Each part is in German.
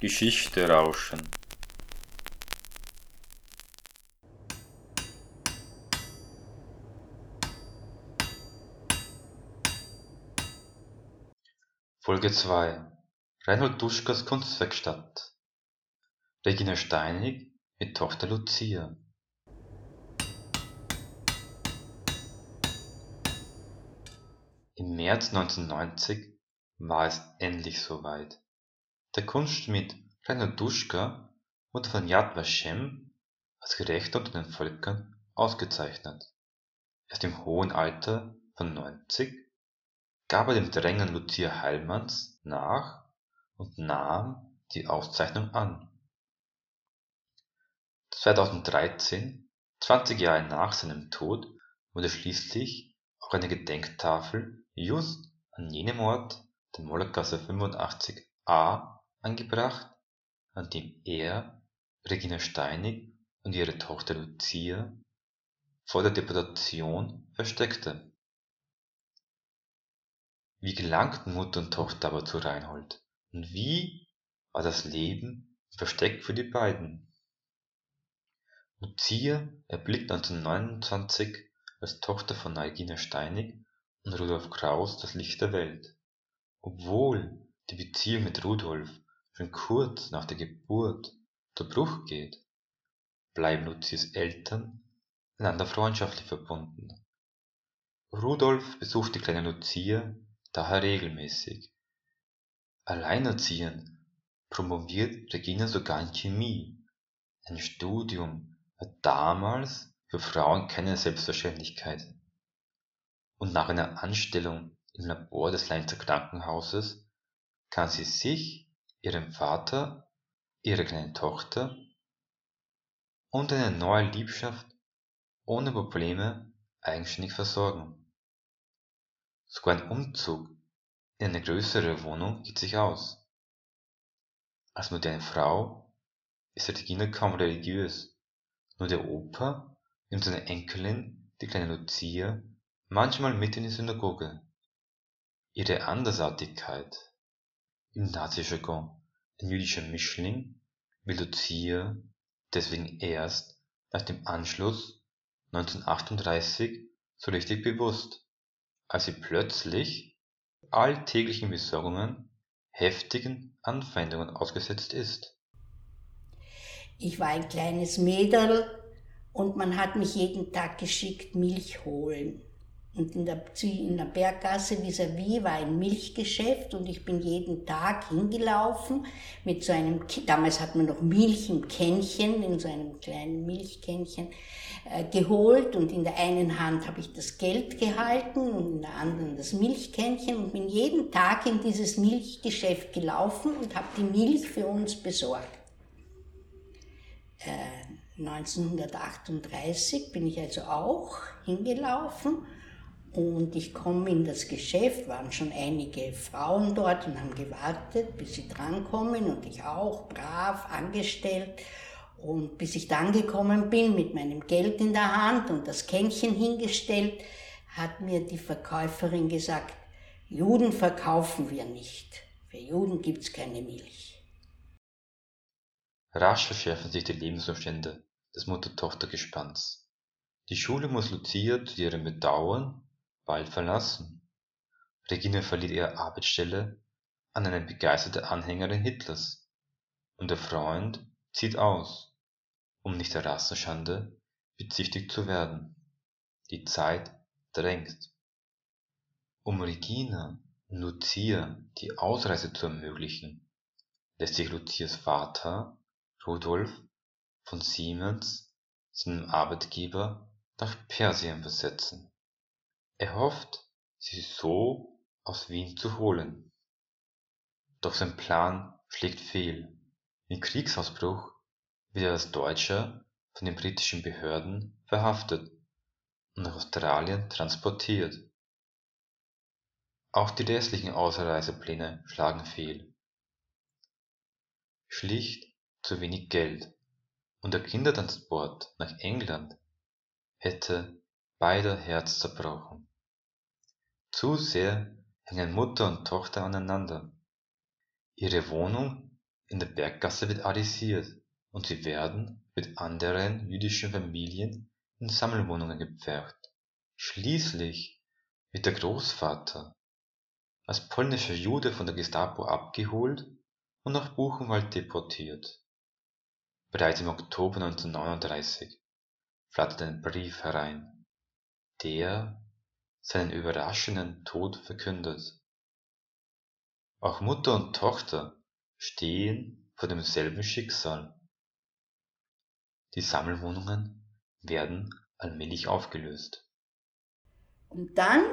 Geschichte rauschen. Folge 2 Reinhold Duschkas Kunstwerkstatt Regina Steinig mit Tochter Lucia Im März 1990 war es endlich soweit. Der Kunstschmied Reinhold Duschka wurde von Yad Vashem als Gerechter unter den Völkern ausgezeichnet. Erst im hohen Alter von 90 gab er dem Drängen Lucia Heilmanns nach und nahm die Auszeichnung an. 2013, 20 Jahre nach seinem Tod, wurde schließlich auch eine Gedenktafel just an jenem Ort der Mollergasse 85a angebracht, an dem er Regina Steinig und ihre Tochter Lucia vor der Deportation versteckte. Wie gelangten Mutter und Tochter aber zu Reinhold? Und wie war das Leben im Versteck für die beiden? Lucia erblickt 1929 als Tochter von Regina Steinig und Rudolf Kraus das Licht der Welt. Obwohl die Beziehung mit Rudolf schon kurz nach der Geburt zu Bruch geht, bleiben Luzies Eltern einander freundschaftlich verbunden. Rudolf besucht die kleine Lucia daher regelmäßig. Alleinerziehend promoviert Regina sogar in Chemie. Ein Studium war damals für Frauen keine Selbstverständlichkeit und nach einer Anstellung im Labor des Leinzer Krankenhauses kann sie sich, ihren Vater, ihre kleine Tochter und eine neue Liebschaft ohne Probleme eigenständig versorgen. Sogar ein Umzug in eine größere Wohnung geht sich aus. Als moderne Frau ist Regina kaum religiös, nur der Opa nimmt seine Enkelin, die kleine Lucia, manchmal mit in die Synagoge. Ihre Andersartigkeit, im Nazijargon ein jüdischer Mischling, wird Lucia deswegen erst nach dem Anschluss 1938 so richtig bewusst, als sie plötzlich alltäglichen Besorgungen heftigen Anfeindungen ausgesetzt ist. Ich war ein kleines Mädel und man hat mich jeden Tag geschickt Milch holen. Und in der, in der Berggasse vis-à-vis war ein Milchgeschäft und ich bin jeden Tag hingelaufen mit so einem, damals hat man noch Milch im Kännchen, in so einem kleinen Milchkännchen äh, geholt und in der einen Hand habe ich das Geld gehalten und in der anderen das Milchkännchen und bin jeden Tag in dieses Milchgeschäft gelaufen und habe die Milch für uns besorgt. Äh, 1938 bin ich also auch hingelaufen und ich komme in das Geschäft, waren schon einige Frauen dort und haben gewartet, bis sie drankommen und ich auch, brav, angestellt. Und bis ich dann gekommen bin mit meinem Geld in der Hand und das Kännchen hingestellt, hat mir die Verkäuferin gesagt, Juden verkaufen wir nicht. Für Juden gibt's keine Milch. Rasch verschärfen sich die Lebensumstände des Mutter-Tochter-Gespanns. Die Schule muss Lucia zu ihrem Bedauern bald verlassen. Regine verliert ihre Arbeitsstelle an eine begeisterte Anhängerin Hitlers, und der Freund zieht aus, um nicht der Rassenschande bezichtigt zu werden. Die Zeit drängt. Um Regina und Lucia die Ausreise zu ermöglichen, lässt sich Lucias Vater Rudolf von Siemens seinem Arbeitgeber nach Persien versetzen er hofft, sie so aus Wien zu holen. Doch sein Plan schlägt fehl. Im Kriegsausbruch wird er als Deutscher von den britischen Behörden verhaftet und nach Australien transportiert. Auch die restlichen Ausreisepläne schlagen fehl. Schlicht zu wenig Geld und der Kindertransport nach England hätte beider Herz zerbrochen. Zu sehr hängen Mutter und Tochter aneinander. Ihre Wohnung in der Berggasse wird arisiert und sie werden mit anderen jüdischen Familien in Sammelwohnungen gepfercht. Schließlich wird der Großvater als polnischer Jude von der Gestapo abgeholt und nach Buchenwald deportiert. Bereits im Oktober 1939 flattert ein Brief herein, der seinen überraschenden Tod verkündet. Auch Mutter und Tochter stehen vor demselben Schicksal. Die Sammelwohnungen werden allmählich aufgelöst. Und dann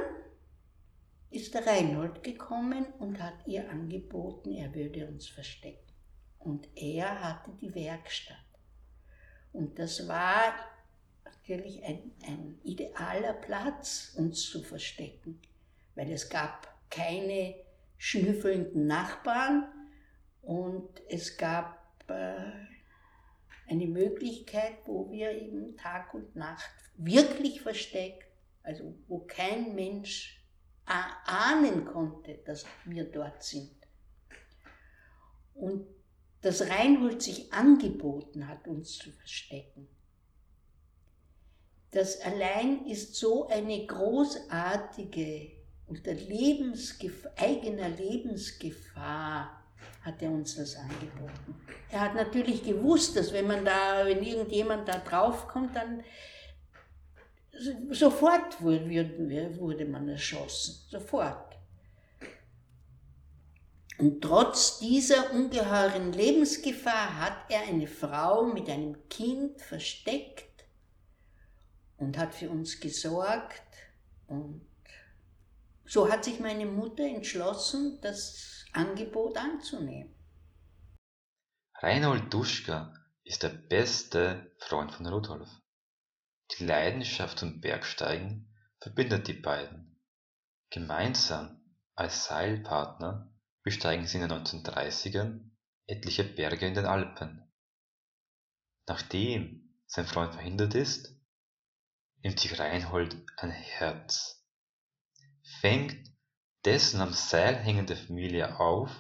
ist der Reinhold gekommen und hat ihr angeboten, er würde uns verstecken. Und er hatte die Werkstatt. Und das war natürlich ein, ein idealer Platz, uns zu verstecken, weil es gab keine schnüffelnden Nachbarn und es gab äh, eine Möglichkeit, wo wir eben Tag und Nacht wirklich versteckt, also wo kein Mensch ahnen konnte, dass wir dort sind. Und dass Reinhold sich angeboten hat, uns zu verstecken. Das allein ist so eine großartige, unter eigener Lebensgefahr hat er uns das angeboten. Er hat natürlich gewusst, dass wenn man da, wenn irgendjemand da draufkommt, dann sofort wurde, wurde man erschossen. Sofort. Und trotz dieser ungeheuren Lebensgefahr hat er eine Frau mit einem Kind versteckt und hat für uns gesorgt. Und so hat sich meine Mutter entschlossen, das Angebot anzunehmen. Reinhold Duschka ist der beste Freund von Rudolf. Die Leidenschaft zum Bergsteigen verbindet die beiden. Gemeinsam als Seilpartner besteigen sie in den 1930ern etliche Berge in den Alpen. Nachdem sein Freund verhindert ist, nimmt sich Reinhold ein Herz, fängt dessen am Seil hängende Familie auf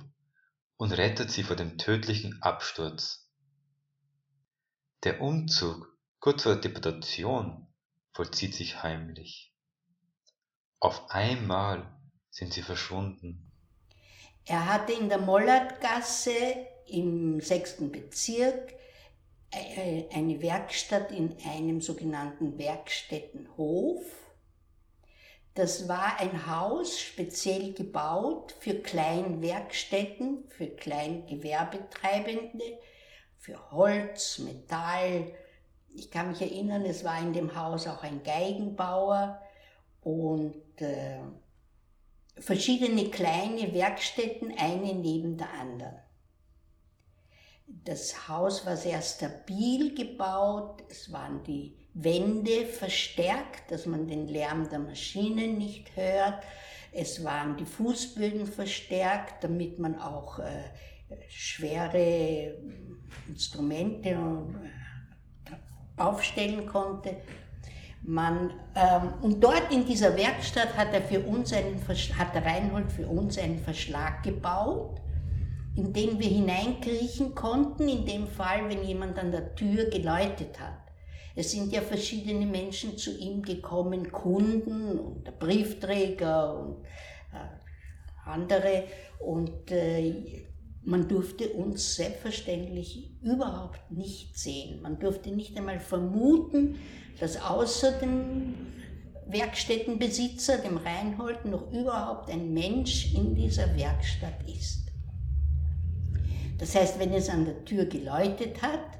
und rettet sie vor dem tödlichen Absturz. Der Umzug kurz vor der Deportation vollzieht sich heimlich. Auf einmal sind sie verschwunden. Er hatte in der Mollertgasse im sechsten Bezirk eine Werkstatt in einem sogenannten Werkstättenhof. Das war ein Haus speziell gebaut für Kleinwerkstätten, für Kleingewerbetreibende, für Holz, Metall, ich kann mich erinnern, es war in dem Haus auch ein Geigenbauer und äh, verschiedene kleine Werkstätten, eine neben der anderen. Das Haus war sehr stabil gebaut, es waren die Wände verstärkt, dass man den Lärm der Maschinen nicht hört. Es waren die Fußböden verstärkt, damit man auch äh, schwere Instrumente äh, aufstellen konnte. Man, ähm, und dort in dieser Werkstatt hat er für uns einen, hat Reinhold für uns einen Verschlag gebaut, in den wir hineinkriechen konnten, in dem Fall, wenn jemand an der Tür geläutet hat. Es sind ja verschiedene Menschen zu ihm gekommen, Kunden und Briefträger und äh, andere. Und äh, man durfte uns selbstverständlich überhaupt nicht sehen. Man durfte nicht einmal vermuten, dass außer dem Werkstättenbesitzer, dem Reinhold, noch überhaupt ein Mensch in dieser Werkstatt ist. Das heißt, wenn es an der Tür geläutet hat,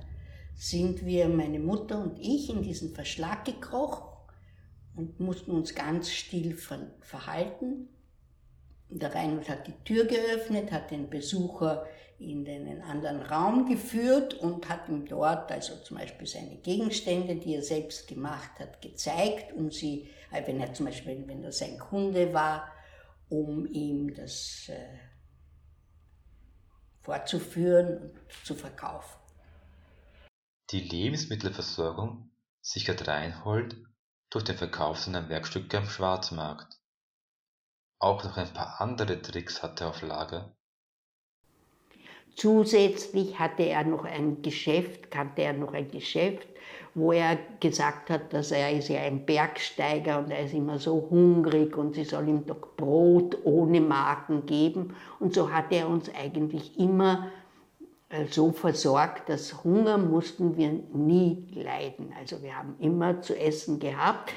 sind wir, meine Mutter und ich, in diesen Verschlag gekrochen und mussten uns ganz still verhalten. Der Reinhold hat die Tür geöffnet, hat den Besucher in einen anderen Raum geführt und hat ihm dort, also zum Beispiel seine Gegenstände, die er selbst gemacht hat, gezeigt, um sie, äh, wenn er zum Beispiel, wenn er sein Kunde war, um ihm das vorzuführen und zu verkaufen. Die Lebensmittelversorgung sichert Reinhold durch den Verkauf seiner Werkstücke am Schwarzmarkt. Auch noch ein paar andere Tricks hat er auf Lager. zusätzlich hatte er noch ein Geschäft, kannte er noch ein Geschäft, wo er gesagt hat, dass er ist ja ein Bergsteiger und er ist immer so hungrig und sie soll ihm doch Brot ohne Magen geben. Und so hat er uns eigentlich immer äh, so versorgt, dass Hunger mussten wir nie leiden. Also wir haben immer zu essen gehabt.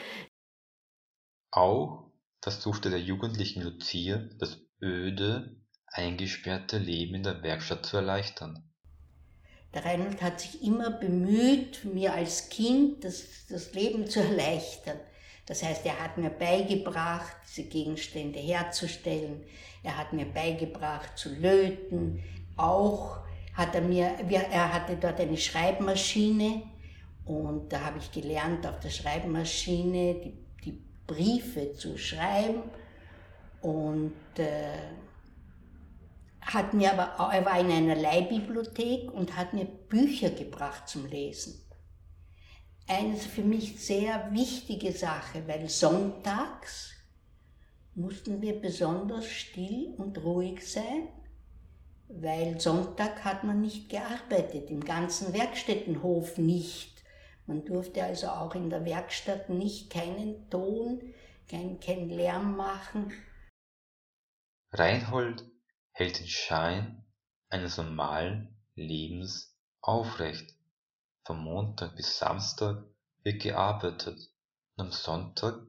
Auch versuchte der jugendlichen Lucia das öde, eingesperrte Leben in der Werkstatt zu erleichtern. Der Reinhold hat sich immer bemüht, mir als Kind das, das Leben zu erleichtern. Das heißt, er hat mir beigebracht, diese Gegenstände herzustellen. Er hat mir beigebracht zu löten. Auch hat er mir, er hatte dort eine Schreibmaschine und da habe ich gelernt, auf der Schreibmaschine die, die Briefe zu schreiben. Und äh, hat mir aber, er war in einer Leihbibliothek und hat mir Bücher gebracht zum Lesen. Eine für mich sehr wichtige Sache, weil sonntags mussten wir besonders still und ruhig sein, weil Sonntag hat man nicht gearbeitet, im ganzen Werkstättenhof nicht. Man durfte also auch in der Werkstatt nicht keinen Ton, keinen kein Lärm machen. Reinhold hält den Schein eines normalen Lebens aufrecht. Von Montag bis Samstag wird gearbeitet und am Sonntag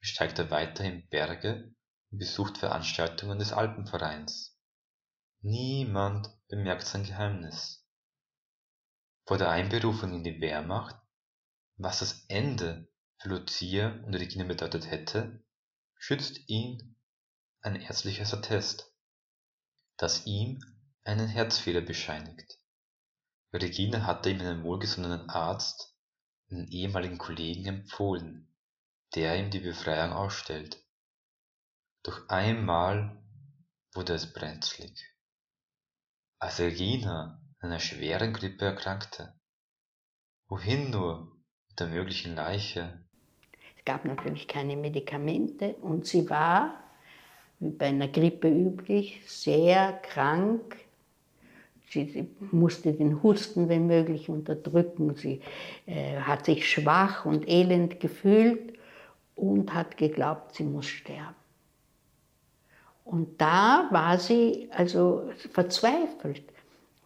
besteigt er weiterhin Berge und besucht Veranstaltungen des Alpenvereins. Niemand bemerkt sein Geheimnis. Vor der Einberufung in die Wehrmacht, was das Ende für Lucia und Regina bedeutet hätte, schützt ihn ein ärztliches Attest das ihm einen Herzfehler bescheinigt. Regina hatte ihm einen wohlgesonnenen Arzt, einen ehemaligen Kollegen empfohlen, der ihm die Befreiung ausstellt. Doch einmal wurde es brenzlig. Als Regina an einer schweren Grippe erkrankte, wohin nur mit der möglichen Leiche? Es gab natürlich keine Medikamente und sie war wie bei einer Grippe üblich, sehr krank. Sie, musste den Husten, wenn möglich, unterdrücken. Sie äh, hat sich schwach und elend gefühlt und hat geglaubt, sie muss sterben. Und da war sie also verzweifelt,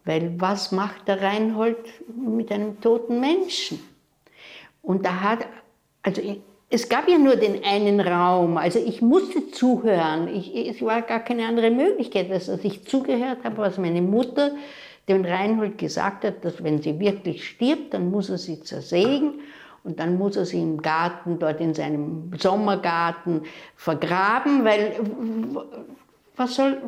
weil was macht der Reinhold mit einem toten Menschen? Und da hat, also es gab ja nur den einen Raum, also ich musste zuhören. Ich, es war gar keine andere Möglichkeit, dass ich zugehört habe, was meine Mutter dem Reinhold gesagt hat, dass wenn sie wirklich stirbt, dann muss er sie zersägen und dann muss er sie im Garten, dort in seinem Sommergarten vergraben, weil was soll,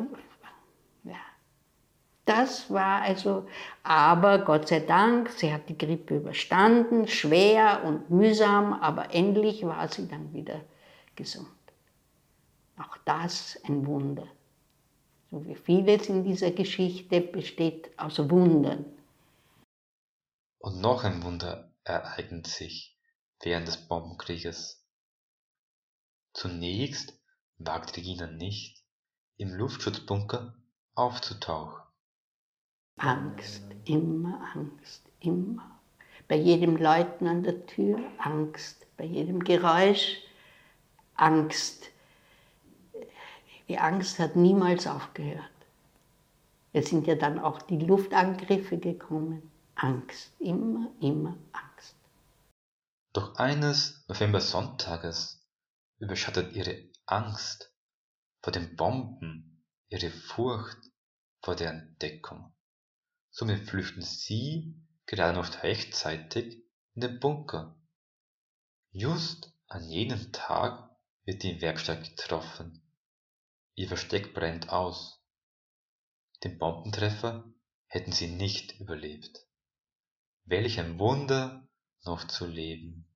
das war also, aber Gott sei Dank, sie hat die Grippe überstanden, schwer und mühsam, aber endlich war sie dann wieder gesund. Auch das ein Wunder. So wie vieles in dieser Geschichte besteht aus Wundern. Und noch ein Wunder ereignet sich während des Bombenkrieges. Zunächst wagt Regina nicht, im Luftschutzbunker aufzutauchen. Angst, immer Angst, immer. Bei jedem Läuten an der Tür Angst, bei jedem Geräusch Angst. Die Angst hat niemals aufgehört. Es sind ja dann auch die Luftangriffe gekommen. Angst, immer, immer Angst. Doch eines November-Sonntages überschattet ihre Angst vor den Bomben ihre Furcht vor der Entdeckung. Somit flüchten sie gerade noch rechtzeitig in den Bunker. Just an jenem Tag wird die Werkstatt getroffen. Ihr Versteck brennt aus. Den Bombentreffer hätten sie nicht überlebt. Welch ein Wunder, noch zu leben.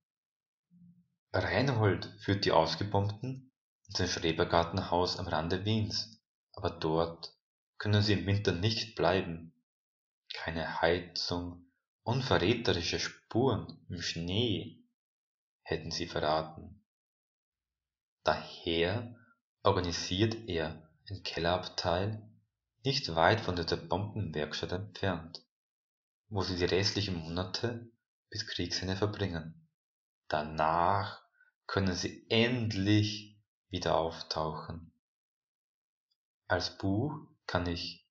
Reinhold führt die Ausgebombten in sein Schrebergartenhaus am Rande Wiens, aber dort können sie im Winter nicht bleiben keine Heizung, unverräterische Spuren im Schnee hätten sie verraten. Daher organisiert er ein Kellerabteil nicht weit von dieser Bombenwerkstatt entfernt, wo sie die restlichen Monate bis Kriegsende verbringen. Danach können sie endlich wieder auftauchen. Als Buch kann ich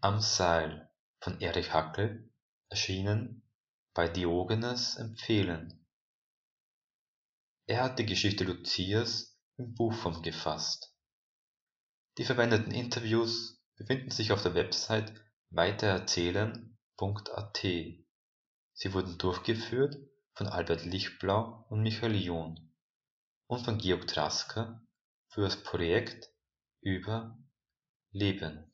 Am Seil von Erich Hackel, erschienen bei Diogenes, empfehlen. Er hat die Geschichte Lucias in Buchform gefasst. Die verwendeten Interviews befinden sich auf der Website weitererzählen.at. Sie wurden durchgeführt von Albert Lichtblau und Michael John und von Georg Trasker für das Projekt über Leben